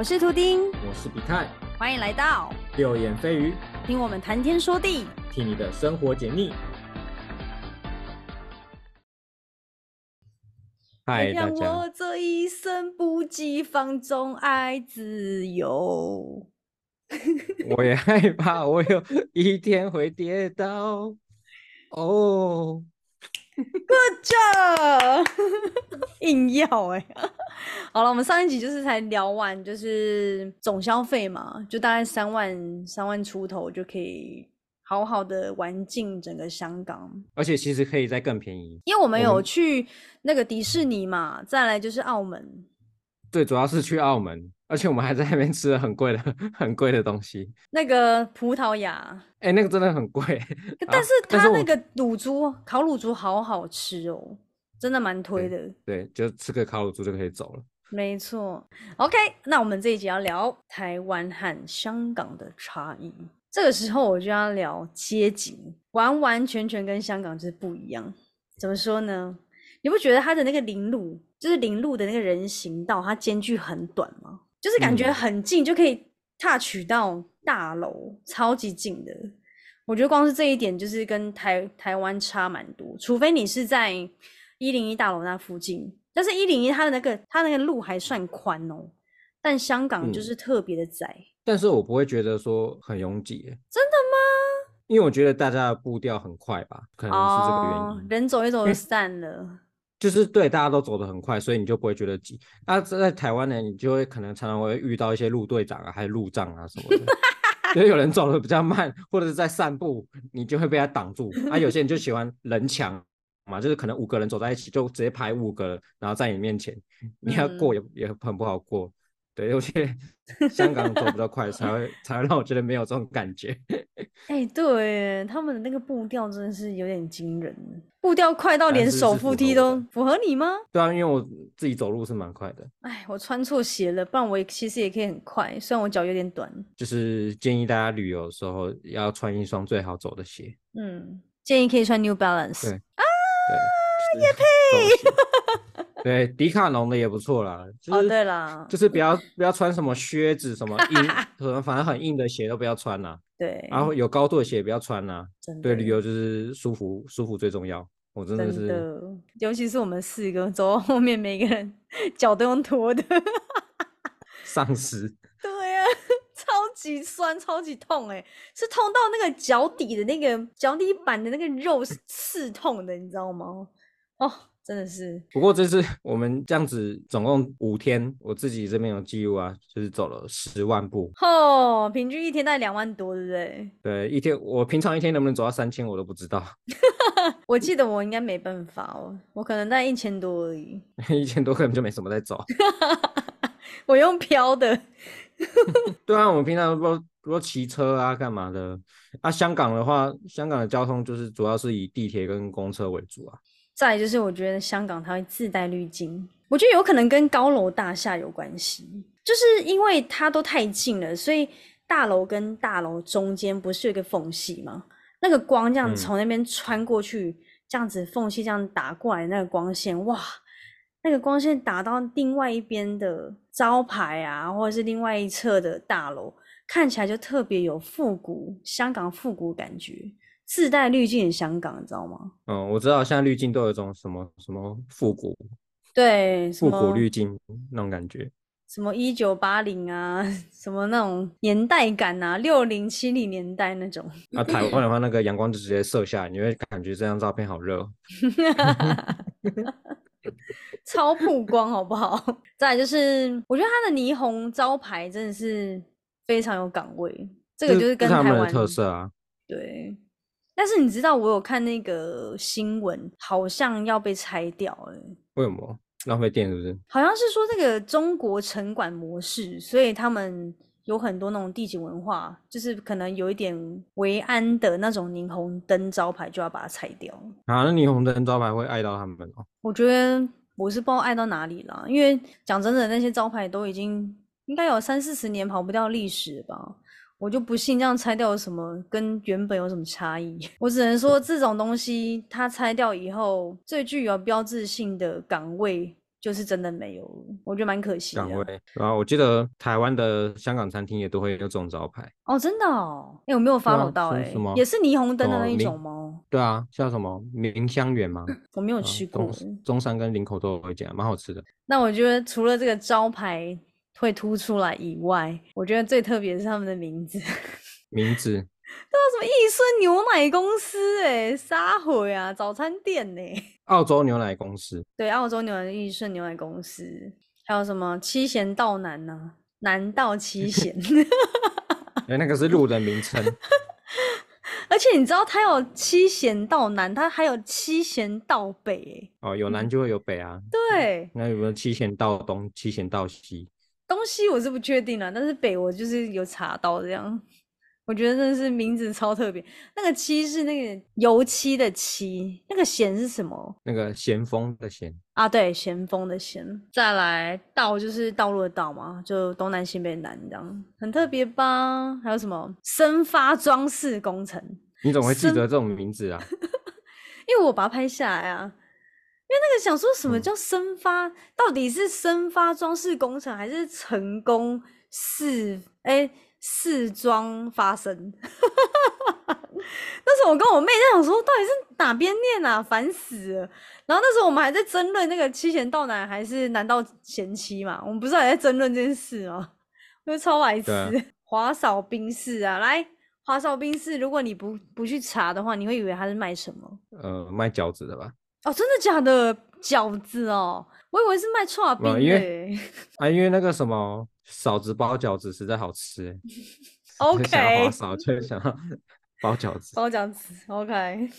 我是图丁，我是比泰，欢迎来到六眼飞鱼，听我们谈天说地，替你的生活解腻。嗨，大让，我这一生不羁放纵爱自由。我也害怕我有一天会跌倒。哦，Good job，硬要哎、好了，我们上一集就是才聊完，就是总消费嘛，就大概三万三万出头就可以好好的玩尽整个香港。而且其实可以再更便宜，因为我们有去那个迪士尼嘛，再来就是澳门，对主要是去澳门，而且我们还在那边吃了很贵的、很贵的东西。那个葡萄牙，哎、那个真的很贵，但是它那个卤猪烤乳猪好好吃哦，真的蛮推的。对，就吃个烤乳猪就可以走了。没错，OK，那我们这一集要聊台湾和香港的差异。这个时候我就要聊街景，完完全全跟香港就是不一样。怎么说呢？你不觉得它的那个林路，就是林路的那个人行道，它间距很短吗？就是感觉嗯很近就可以 touch 到大楼，超级近的。我觉得光是这一点就是跟台台湾差蛮多，除非你是在一零一大楼那附近，但是一零一它的那个它那个路还算宽哦，但香港就嗯是特别的窄。但是我不会觉得说很拥挤，真的吗？因为我觉得大家的步调很快吧，可能是这个原因。哦，人走一走就散了。就是对大家都走得很快，所以你就不会觉得挤。那、在台湾呢，你就会可能常常会遇到一些路队长啊，还有路障啊什么的，就是有人走得比较慢，或者是在散步，你就会被他挡住。啊，有些人就喜欢人墙嘛，就是可能五个人走在一起，就直接排五个，然后在你面前，你要过也、也很不好过。对，有些 香港走比较快，才会才会让我觉得没有这种感觉。哎、对，他们的那个步调真的是有点惊人，步调快到但连手扶梯都符合你吗？对啊，因为我自己走路是蛮快的，哎，我穿错鞋了，不然我也其实也可以很快，虽然我脚有点短。就是建议大家旅游的时候要穿一双最好走的鞋。嗯，建议可以穿 New Balance。对对，也配。对，迪卡侬的也不错啦，就哦，是、对啦，就是不要不要穿什么靴子，什么硬，什么反正很硬的鞋都不要穿啦，对，然后有高度的鞋也不要穿啦。真对，旅游就是舒服，舒服最重要。我真的是，的，尤其是我们四个走到后面，每个人脚都用拖的。丧尸，对啊，超级酸，超级痛哎、是痛到那个脚底的那个脚底板的那个肉是刺痛的，你知道吗？哦，真的是，不过这次 我们这样子总共五天，我自己这边有记录啊，就是走了十万步。哦，平均一天大概两万多，对不对？对，一天我平常一天能不能走到三千，我都不知道，我记得我应该没办法哦，我可能大概一千多而已，一千多根本就没什么在走。我用飘的。对啊，我们平常如果如果骑车啊，干嘛的？啊，香港的话，香港的交通就是主要是以地铁跟公车为主啊。再就是，我觉得香港它会自带滤镜，我觉得有可能跟高楼大厦有关系，就是因为它都太近了，所以大楼跟大楼中间不是有一个缝隙吗？那个光这样嗯从那边穿过去，这样子缝隙这样打过来，那个光线，哇，那个光线打到另外一边的招牌啊，或者是另外一侧的大楼，看起来就特别有复古香港复古感觉，自带滤镜的香港，你知道吗？嗯，我知道现在滤镜都有一种什么什么复古对，什复古么滤镜那种感觉。什么一九八零啊，什么那种年代感啊，六零七零年代那种。啊，台湾的话，那个阳光就直接射下来，你会感觉这张照片好热。超曝光，好不好？再就是，我觉得它的霓虹招牌真的是非常有港味，这个就是跟台湾特色啊。对。但是你知道，我有看那个新闻，好像要被拆掉了、为什么浪费电是不是？好像是说这个中国城管模式，所以他们有很多那种地景文化，就是可能有一点维安的那种霓虹灯招牌，就要把它拆掉。啊，那霓虹灯招牌会碍到他们哦。我觉得我是不知道爱到哪里了，因为讲真的，那些招牌都已经应该有三四十年跑不掉历史吧。我就不信这样拆掉有什么跟原本有什么差异。我只能说这种东西它拆掉以后，最具有标志性的岗位就是真的没有了，我觉得蛮可惜的。岗位，然后我记得台湾的香港餐厅也都会有这种招牌。哦，真的哦，哎、我没有 follow 啊到、哎、什什么也是霓虹灯的那一种吗？对啊，叫什么明香园吗，我没有啊吃过、中中山跟林口都有一家，蛮好吃的。那我觉得除了这个招牌会凸出来以外，我觉得最特别是他们的名字，名字什么益顺牛奶公司、哎，撒回啊，早餐店呢、澳洲牛奶公司，对，澳洲牛奶益顺牛奶公司，还有什么七贤道南呐、南道七 贤，哎，那个是路的名称。而且你知道它有七贤道南，它还有七贤道北、哦，有南就会有北啊。哎，对，那有没有七贤道东、七贤道西？东西我是不确定了，但是北我就是有查到这样。我觉得真的是名字超特别，那个漆是那个油漆的漆，那个咸是什么那个咸丰的咸，啊？对，咸丰的咸。再来道就是道路的道嘛，就东南西北南这样，很特别吧？还有什么生发装饰工程？你怎么会记得这种名字啊？因为我把它拍下来啊。因为那个想说什么嗯叫生发，到底是生发装饰工程还是成功试哎试装发生？那时候我跟我妹在想说，到底是哪边念啊？烦死了！然后那时候我们还在争论那个七贤道南还是南道贤妻嘛，我们不是还在争论这件事吗？我觉得超白痴。华嫂冰室啊，来华嫂冰室，如果你不不去查的话，你会以为它是卖什么？呃，卖饺子的吧？哦，真的假的？饺子哦，我以为是卖串冰的没有因为。啊，因为那个什么嫂子包饺子实在好吃欸，就想要 OK，嫂就想要包饺子。包饺子，OK。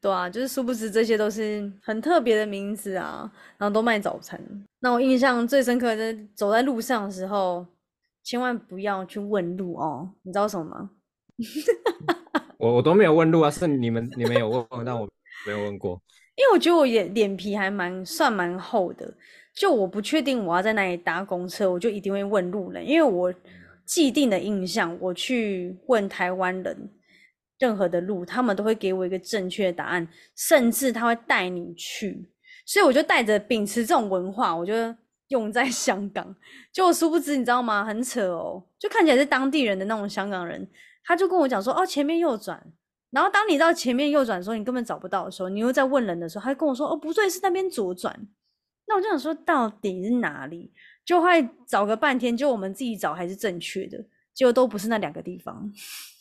对啊，就是殊不知这些都是很特别的名字啊，然后都卖早餐。那我印象最深刻的，走在路上的时候，千万不要去问路哦，你知道什么吗？我我都没有问路啊，是你们你们有问，但我没有问过。因为我觉得我脸脸皮还蛮算蛮厚的，就我不确定我要在哪里搭公车，我就一定会问路人，因为我既定的印象，我去问台湾人任何的路，他们都会给我一个正确的答案，甚至他会带你去，所以我就带着秉持这种文化，我就用在 香港。就我殊不知，你知道吗？很扯哦，就看起来是当地人的那种香港人，他就跟我讲说，哦，前面右转。然后当你到前面右转的时候，你根本找不到的时候，你又在问人的时候，他就跟我说：“哦，不对，是那边左转。”那我就想说，到底是哪里？就会找个半天，就我们自己找还是正确的，结果都不是那两个地方。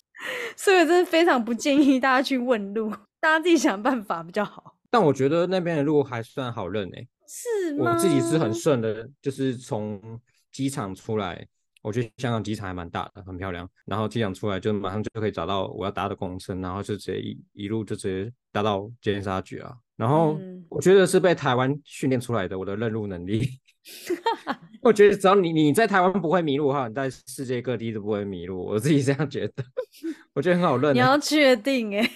所以我真的非常不建议大家去问路，大家自己想办法比较好。但我觉得那边的路还算好认诶、是吗？我自己是很顺的，就是从机场出来，我觉得香港机场还蛮大的，很漂亮。然后机场出来就马上就可以找到我要搭的公车，然后就直接一一路就直接搭到尖沙咀啊。然后嗯我觉得是被台湾训练出来的，我的认路能力。我觉得只要你你在台湾不会迷路的话，你在世界各地都不会迷路。我自己这样觉得，我觉得很好认欸。你要确定哎、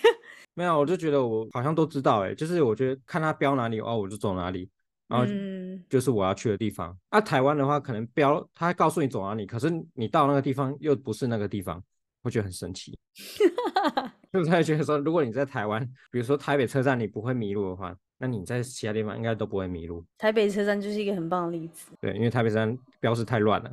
没有，我就觉得我好像都知道哎、就是我觉得看他标哪里哦，我就走哪里，然后嗯，就是我要去的地方。啊，台湾的话可能标他告诉你走哪里，可是你到那个地方又不是那个地方，会觉得很神奇。就是他觉得说，如果你在台湾，比如说台北车站你不会迷路的话，那你在其他地方应该都不会迷路。台北车站就是一个很棒的例子。对，因为台北车站标示太乱了，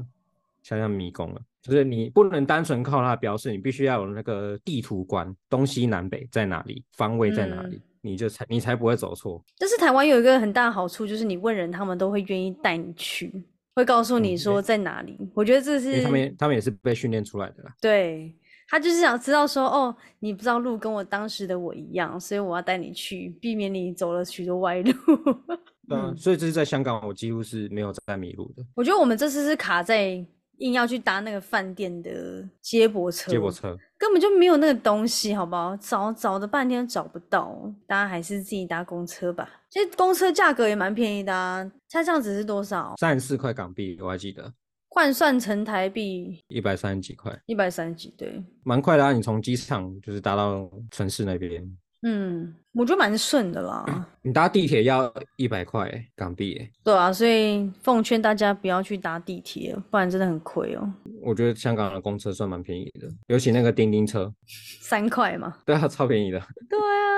像像迷宫了。就是你不能单纯靠它的标示，你必须要有那个地图观，东西南北在哪里，方位在哪里，你就才你才不会走错。但是台湾有一个很大的好处，就是你问人，他们都会愿意带你去，会告诉你嗯说在哪里。我觉得这是他们他们也是被训练出来的啦。对他就是想知道说，哦，你不知道路跟我当时的我一样，所以我要带你去，避免你走了许多歪路。对啊，嗯 所以这是在香港，我几乎是没有在迷路的。我觉得我们这次是卡在硬要去搭那个饭店的接驳车，接驳车，根本就没有那个东西，好不好？找找了半天找不到，大家还是自己搭公车吧。其实公车价格也蛮便宜的啊，它这样子是多少？三十四块港币，我还记得换算成台币一百三十几块，一百三十几，对，蛮快的啊。你从机场就是搭到城市那边，嗯，我觉得蛮顺的啦。你搭地铁要一百块港币耶，对啊，所以奉劝大家不要去搭地铁，不然真的很亏哦，我觉得香港的公车算蛮便宜的，尤其那个叮叮车，三块嘛。对啊，超便宜的。对啊，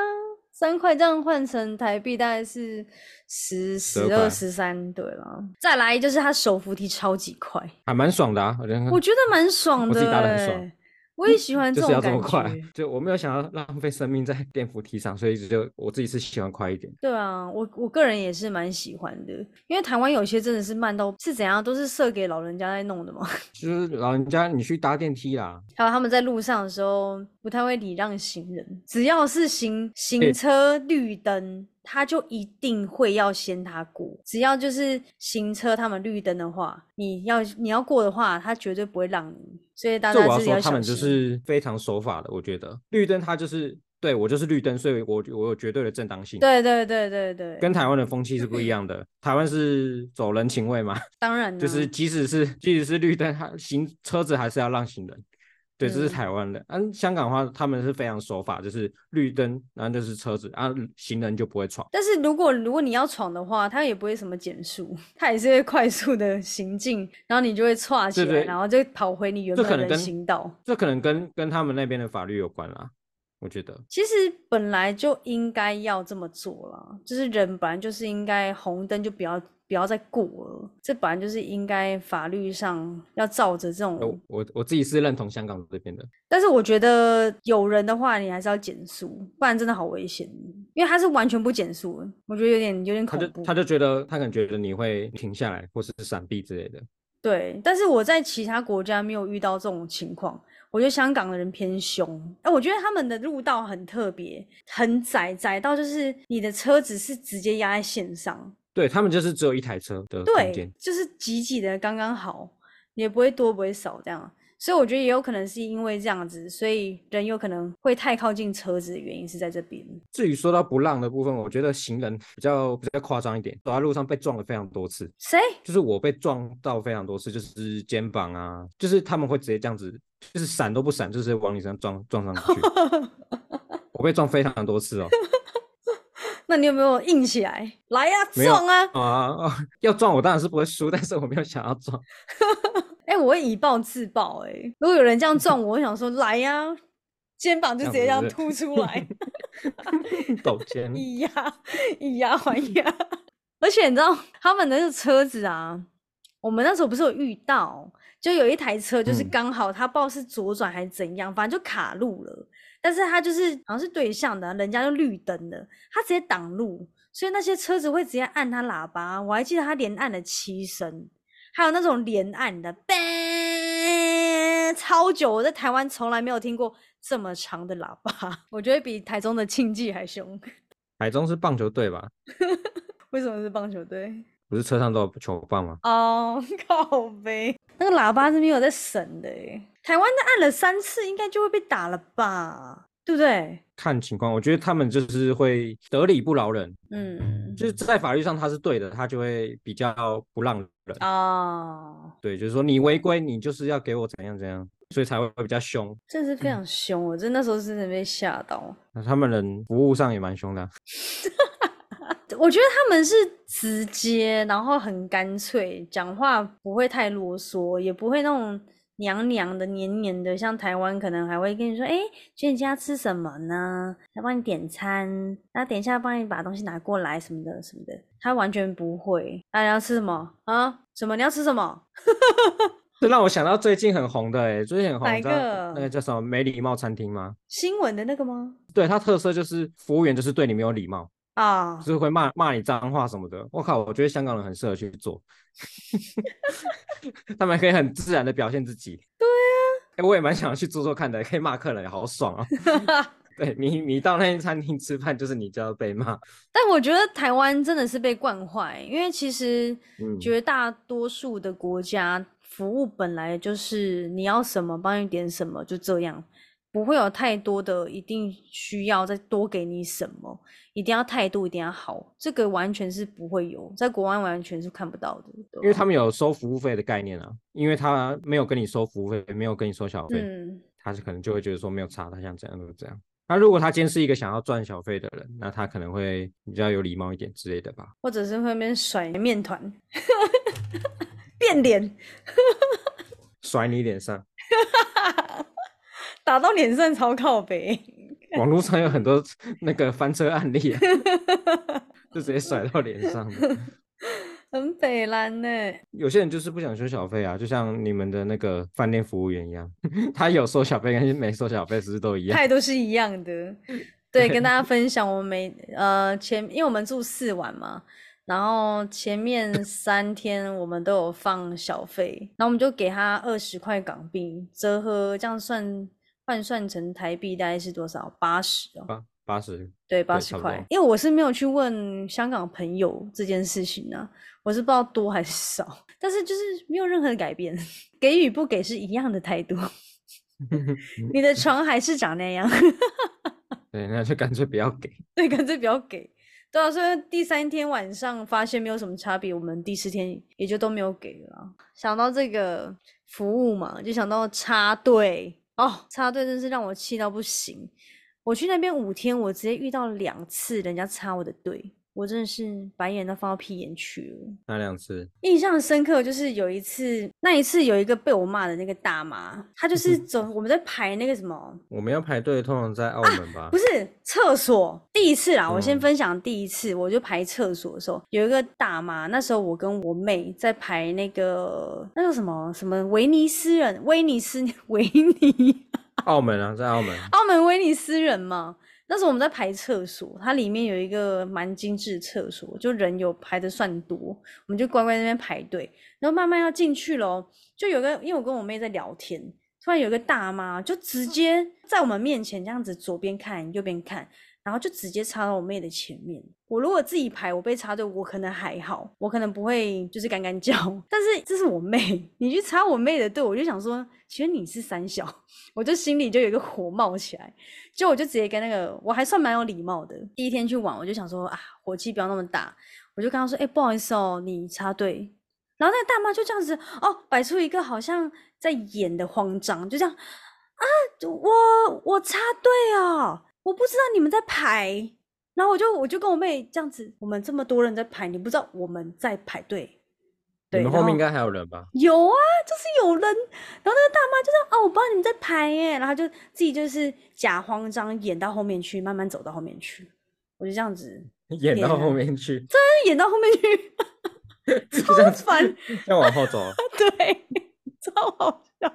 三块这样换成台币大概是十、十二、十三，对了。再来就是它手扶梯超级快，还蛮爽的啊，我觉得我觉得蛮爽的、我自己搭得很欸爽我也喜欢这就是要种感这么快觉。，就我没有想要浪费生命在电扶梯上，所以一直就我自己是喜欢快一点。对啊，我我个人也是蛮喜欢的，因为台湾有些真的是慢到是怎样，都是设给老人家在弄的嘛。就是老人家你去搭电梯啦，还有他们在路上的时候不太会礼让行人，只要是行行车绿灯，他就一定会要先他过。只要就是行车他们绿灯的话，你要你要过的话，他绝对不会让你。所以我要说，家自己要小他们就。是非常守法的。我觉得绿灯他就是对我就是绿灯，所以我我有绝对的正当性。对对对对对，跟台湾的风气是不一样的。台湾是走人情味嘛，当然就是即使是即使是绿灯，它行车子还是要让行人。对，这是嗯台湾的。嗯，香港的话，他们是非常守法，就是绿灯，然后就是车子，啊，行人就不会闯。但是如果如果你要闯的话，他也不会什么减速，他也是会快速的行进，然后你就会岔起来，对对然后就跑回你原本的行道。这可能跟跟他们那边的法律有关啦，我觉得。其实本来就应该要这么做啦，就是人本来就是应该红灯就不要不要再过了，这本来就是应该法律上要照着这种。我我我自己是认同香港这边的。但是我觉得有人的话，你还是要减速，不然真的好危险。因为他是完全不减速的，我觉得有点有点他就恐怖。他就觉得他可能觉得你会停下来或是闪避之类的。对，但是我在其他国家没有遇到这种情况。我觉得香港的人偏凶，哎，我觉得他们的路道很特别，很窄，窄到就是你的车子是直接压在线上，对他们就是只有一台车的空对间，，就是挤挤的刚刚好，也不会多不会少这样。所以我觉得也有可能是因为这样子，所以人有可能会太靠近车子的原因是在这边。至于说到不让的部分，我觉得行人比较比较夸张一点，走在路上被撞了非常多次。谁？就是我被撞到非常多次，就是肩膀啊，就是他们会直接这样子，就是闪都不闪，就是往你身上撞撞上去。我被撞非常多次哦。那你有没有硬起来？来呀、撞啊！啊啊！要撞我当然是不会输，但是我没有想要撞。哎、我会以暴制暴、哎，如果有人这样撞我，我想说来呀、肩膀就直接这样凸出来，抖肩，以牙以牙还牙。而且你知道他们的那个车子啊，我们那时候不是有遇到，就有一台车就是嗯刚好他不知道是左转还是怎样，反正就卡路了。但是他就是好像是对向的，人家就绿灯的，他直接挡路，所以那些车子会直接按他喇叭。我还记得他连按了七声，还有那种连按的，超久。我在台湾从来没有听过这么长的喇叭，我觉得比台中的庆记还凶。台中是棒球队吧？为什么是棒球队？不是车上都有球棒吗？哦，靠呗，那个喇叭是没有在省的诶。台湾的按了三次，应该就会被打了吧？对不对？看情况，我觉得他们就是会得理不饶人，嗯，就是在法律上他是对的，他就会比较不让人。哦，对，就是说你违规，你就是要给我怎样怎样，所以才会比较凶。真的是非常凶，我真那时候真的被吓到。那他们人服务上也蛮凶的啊、我觉得他们是直接，然后很干脆，讲话不会太啰嗦，也不会那种娘娘的、黏黏的，像台湾可能还会跟你说：“哎、今天要吃什么呢？来帮你点餐，然后等一下帮你把东西拿过来什么的什么的。”他完全不会。大家要吃什么啊？什么？你要吃什么？这让我想到最近很红的哎、最近很红，哪你知道个那个叫什么没礼貌餐厅吗？新闻的那个吗？对，它特色就是服务员就是对你没有礼貌，啊就，是会骂骂你脏话什么的。我靠，我觉得香港人很适合去做，他们可以很自然的表现自己。对啊，我也蛮想要去做做看的，可以骂客人，好爽啊！对你，你到那些餐厅吃饭，就是你就要被骂。但我觉得台湾真的是被惯坏，因为其实嗯绝大多数的国家服务本来就是你要什么帮你点什么，就这样，不会有太多的一定需要再多给你什么，一定要态度一定要好，这个完全是不会有，在国外完全是看不到的，因为他们有收服务费的概念啊，因为他没有跟你收服务费，没有跟你收小费，嗯，他是可能就会觉得说没有差，他想怎样就怎样。那如果他今天是一个想要赚小费的人，那他可能会比较有礼貌一点之类的吧。或者是会那边甩面团，变脸 甩你脸上，打到脸上超靠北。网络上有很多 那个翻车案例啊，就直接甩到脸上的。很北蓝呢。有些人就是不想收小费啊，就像你们的那个饭店服务员一样，他有收小费跟没收小费是不是都一样？态度是一样的。对，跟大家分享，我们每呃前，因为我们住四晚嘛，然后前面三天我们都有放小费，然后我们就给他二十块港币，折合这样算换算成台币大概是多少？八十哦。八八十，对，八十块。因为我是没有去问香港朋友这件事情呢、我是不知道多还是少，但是就是没有任何的改变，给与不给是一样的态度。你的床还是长那样，对，那就干脆不要给。对，干脆不要给。对啊，所以第三天晚上发现没有什么差别，我们第四天也就都没有给了啊。想到这个服务嘛，就想到插队哦，插队真是让我气到不行。我去那边五天，我直接遇到两次人家插我的队，我真的是白眼都放到屁眼去了。哪两次，印象深刻就是有一次，那一次有一个被我骂的那个大妈，她就是走我们在排那个什么我们要排队，通常在澳门吧？啊不是厕所，第一次啦，我先嗯分享第一次，我就排厕所的时候，有一个大妈，那时候我跟我妹在排那个那个什么什么威尼斯人，威尼斯 维尼，澳门啊，在澳门。澳门威尼斯人嘛。那时候我们在排厕所，它里面有一个蛮精致的厕所，就人有排的算多，我们就乖乖在那边排队，然后慢慢要进去咯，就有个，因为我跟我妹在聊天，突然有个大妈就直接在我们面前这样子左边看右边看，然后就直接插到我妹的前面。我如果自己排，我被插队，我可能还好，我可能不会就是干干叫。但是这是我妹，你去插我妹的队，我就想说，其实你是三小，我就心里就有一个火冒起来。就我就直接跟那个，我还算蛮有礼貌的。第一天去玩，我就想说啊，火气不要那么大，我就跟他说，哎、不好意思哦，你插队。然后那个大妈就这样子哦，摆出一个好像在演的慌张，就这样啊，我我插队哦，我不知道你们在排。然后我就我就跟我妹这样子，我们这么多人在排，你不知道我们在排队。对，你们后面应该还有人吧？有啊，就是有人，然后那个大妈就说哦，我不知道你们在排耶，然后她就自己就是假慌张演到后面去，慢慢走到后面去，我就这样子，演到后面去，真演到后面去，就这样子烦，要往后走。对，超好笑。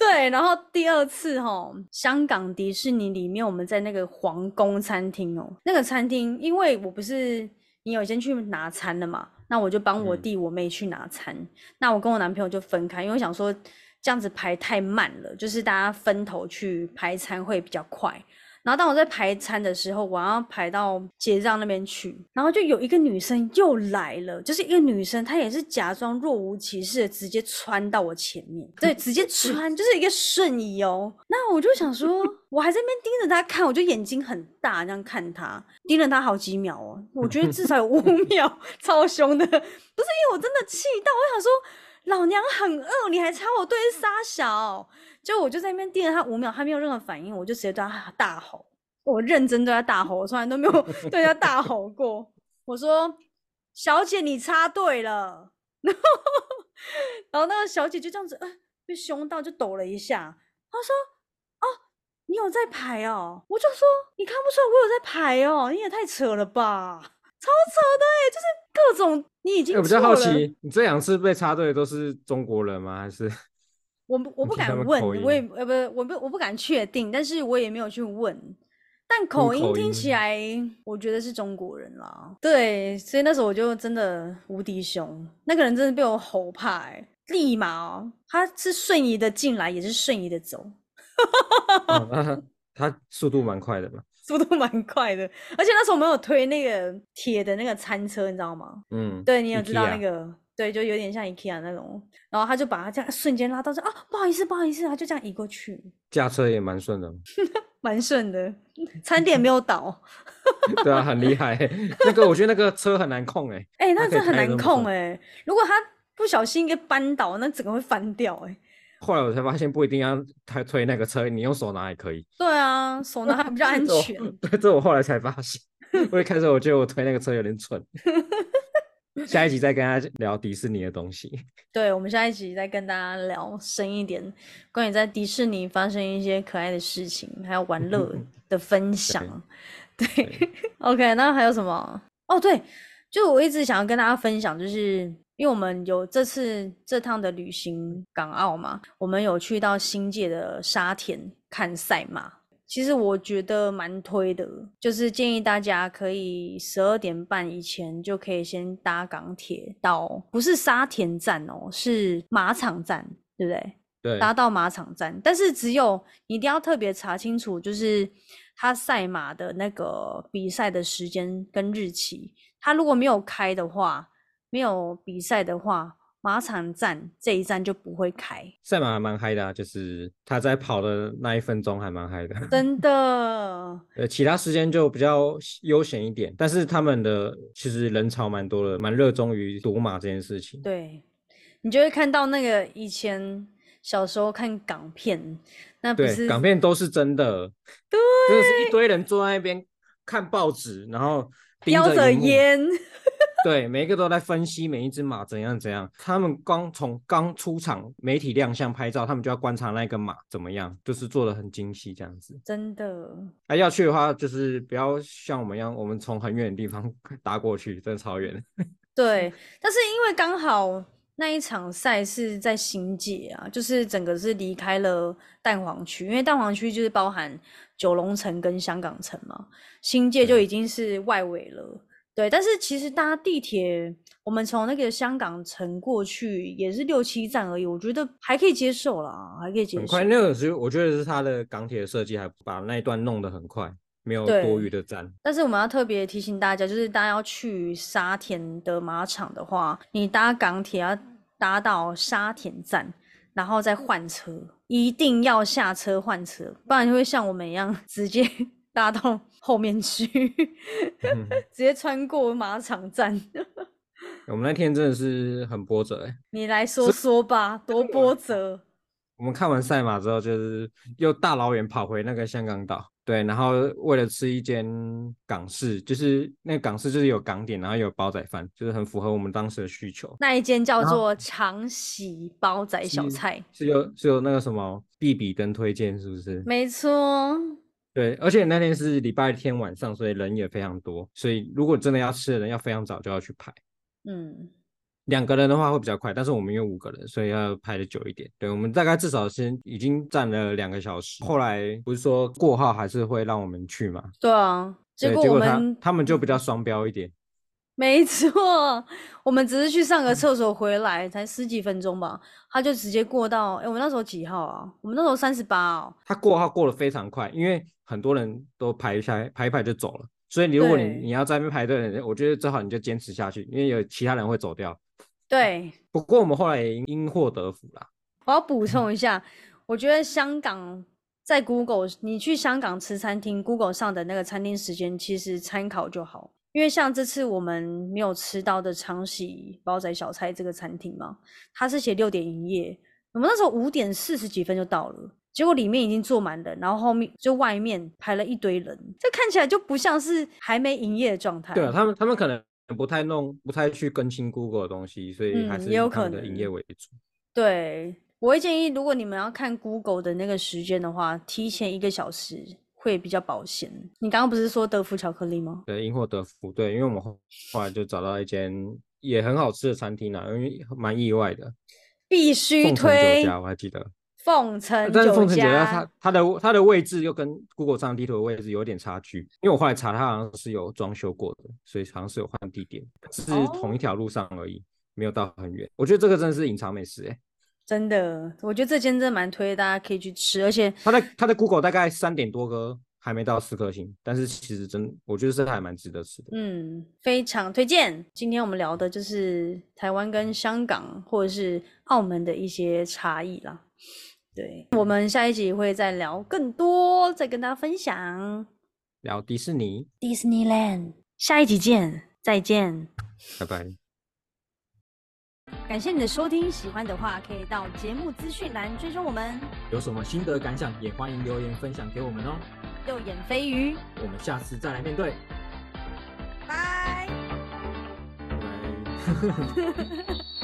对，然后第二次哈，香港迪士尼里面，我们在那个皇宫餐厅哦，那个餐厅，因为我不是你有先去拿餐了嘛，那我就帮我嗯弟我妹去拿餐，那我跟我男朋友就分开，因为我想说这样子排太慢了，就是大家分头去排餐会比较快。然后当我在排餐的时候，我要排到结账那边去，然后就有一个女生又来了，就是一个女生，她也是假装若无其事的直接穿到我前面，对，直接 穿就是一个瞬移哦。那我就想说，我还在那边盯着她看，我就眼睛很大这样看她，盯了她好几秒哦，我觉得至少有五 秒，超凶的，不是因为我真的气到，我想说。老娘很饿，你还插我队是傻小？就我就在那边盯着他五秒，他没有任何反应，我就直接对他大吼，我认真对他大吼，我从来都没有 对他大吼过。我说：“小姐，你插队了。”然后，然后那个小姐就这样子，呃，被凶到就抖了一下。她说：“哦，你有在排哦？”我就说：“你看不出来我有在排哦？你也太扯了吧，超扯的哎、就是各种你已经我比较好奇，你这两次被插队都是中国人吗？还是我不我不敢问，我也呃不我不我不敢确定，但是我也没有去问。但口音听起来，我觉得是中国人啦。对，所以那时候我就真的无敌凶，那个人真的被我吼怕、欸，立马哦，他是瞬移的进来，也是瞬移的走，哦那他他速度蛮快的嘛？速度蛮快的。而且那时候我们有推那个铁的那个餐车，你知道吗？嗯，对你有知道那个？对，就有点像 IKEA 那种。然后他就把他这样瞬间拉到这啊，不好意思，不好意思，他就这样移过去。驾车也蛮顺的，蛮顺的，餐点没有倒。对啊，很厉害。那个我觉得那个车很难控哎，哎、那真的很难控哎、如果他不小心一个扳倒，那整个会翻掉哎、后来我才发现不一定要推推那个车，你用手拿也可以。对啊，手拿还比较 安全。对，这我后来才发现。我一开始我觉得我推那个车有点蠢。下一集再跟大家聊迪士尼的东西。对，我们下一集再跟大家聊深一点，关于在迪士尼发生一些可爱的事情，还有玩乐的分享。对，OK，那还有什么？哦，对，就我一直想要跟大家分享，就是因为我们有这次这趟的旅行港澳嘛，我们有去到新界的沙田看赛马。其实我觉得蛮推的，就是建议大家可以十二点半以前就可以先搭港铁到，不是沙田站哦，是马场站，对不对？对，搭到马场站，但是只有你一定要特别查清楚，就是他赛马的那个比赛的时间跟日期，他如果没有开的话，没有比赛的话。马场站这一站就不会开，赛马还蛮嗨的啊，就是他在跑的那一分钟还蛮嗨的，真的。呃，其他时间就比较悠闲一点，但是他们的其实人潮蛮多的，蛮热衷于赌马这件事情。对，你就会看到那个以前小时候看港片，那不是港片都是真的，对，真的是一堆人坐在那边看报纸，然后叼着烟。对，每一个都在分析每一只马怎样怎样。他们刚从刚出场，媒体亮相拍照，他们就要观察那个马怎么样，就是做的很精细这样子。真的。哎，要去的话，就是不要像我们一样，我们从很远的地方 搭过去，真的超远。对，但是因为刚好那一场赛是在新界啊，就是整个是离开了蛋黄区，因为蛋黄区就是包含九龙城跟香港城嘛，新界就已经是外围了。对，但是其实搭地铁，我们从那个香港城过去也是六七站而已，我觉得还可以接受啦，还可以接受。很快，那个是我觉得是它的港铁设计，还把那一段弄得很快，没有多余的站。但是我们要特别提醒大家，就是大家要去沙田的马场的话，你搭港铁要搭到沙田站，然后再换车，一定要下车换车，不然就会像我们一样直接。搭到后面去，直接穿过马场站。我们那天真的是很波折哎，你来说说吧，多 波折。我们看完赛马之后，就是又大老远跑回那个香港岛，对，然后为了吃一间港式，就是那个港式就是有港点，然后有煲仔饭，就是很符合我们当时的需求。那一间叫做长喜煲仔小菜，是有是有那个什么必比登推荐，是不是？没错。对，而且那天是礼拜天晚上，所以人也非常多。所以如果真的要吃的人，要非常早就要去排。嗯，两个人的话会比较快，但是我们有五个人，所以要排的久一点。对，我们大概至少先已经站了两个小时。后来不是说过号还是会让我们去嘛？对啊，结果我们他们就比较双标一点。没错，我们只是去上个厕所回来，才十几分钟吧，他就直接过到。哎，我们那时候几号啊？我们那时候三十八哦。他过号过得非常快，因为很多人都排下来排一排就走了，所以你如果你你要在那边排队，我觉得最好你就坚持下去，因为有其他人会走掉。对。不过我们后来也因祸得福啦。我要补充一下，我觉得香港在 Google，你去香港吃餐厅，Google 上的那个餐厅时间其实参考就好。因为像这次我们没有吃到的长喜煲仔小菜这个餐厅嘛，它是写六点营业，我们那时候五点四十几分就到了，结果里面已经坐满人，然后后面就外面排了一堆人，这看起来就不像是还没营业的状态。对啊，他们他们可能不太弄，不太去更新 Google 的东西，所以还是有可能营业为主。对，我会建议，如果你们要看 Google 的那个时间的话，提前一个小时。会比较保险。你刚刚不是说德芙巧克力吗？对，因祸得福。对，因为我们后来就找到一间也很好吃的餐厅啊，因为蛮意外的。必须推。酒家，我还记得。凤城但是凤城酒家它它的它的位置又跟 Google 上地图的位置有点差距，因为我后来查，它好像是有装修过的，所以好像是有换地点，是同一条路上而已，没有到很远。我觉得这个真的是隐藏美食，哎。真的，我觉得这间真的蛮推，大家可以去吃。而且它在它的 Google 大概三点多颗，还没到四颗星，但是其实真，我觉得是还蛮值得吃的。嗯，非常推荐。今天我们聊的就是台湾跟香港或者是澳门的一些差异啦。对，我们下一集会再聊更多，再跟大家分享。聊迪士尼，Disneyland。下一集见，再见，拜拜。感谢你的收听，喜欢的话可以到节目资讯栏追踪我们。有什么心得感想，也欢迎留言分享给我们哦。右眼飞鱼，我们下次再来面对。拜。拜。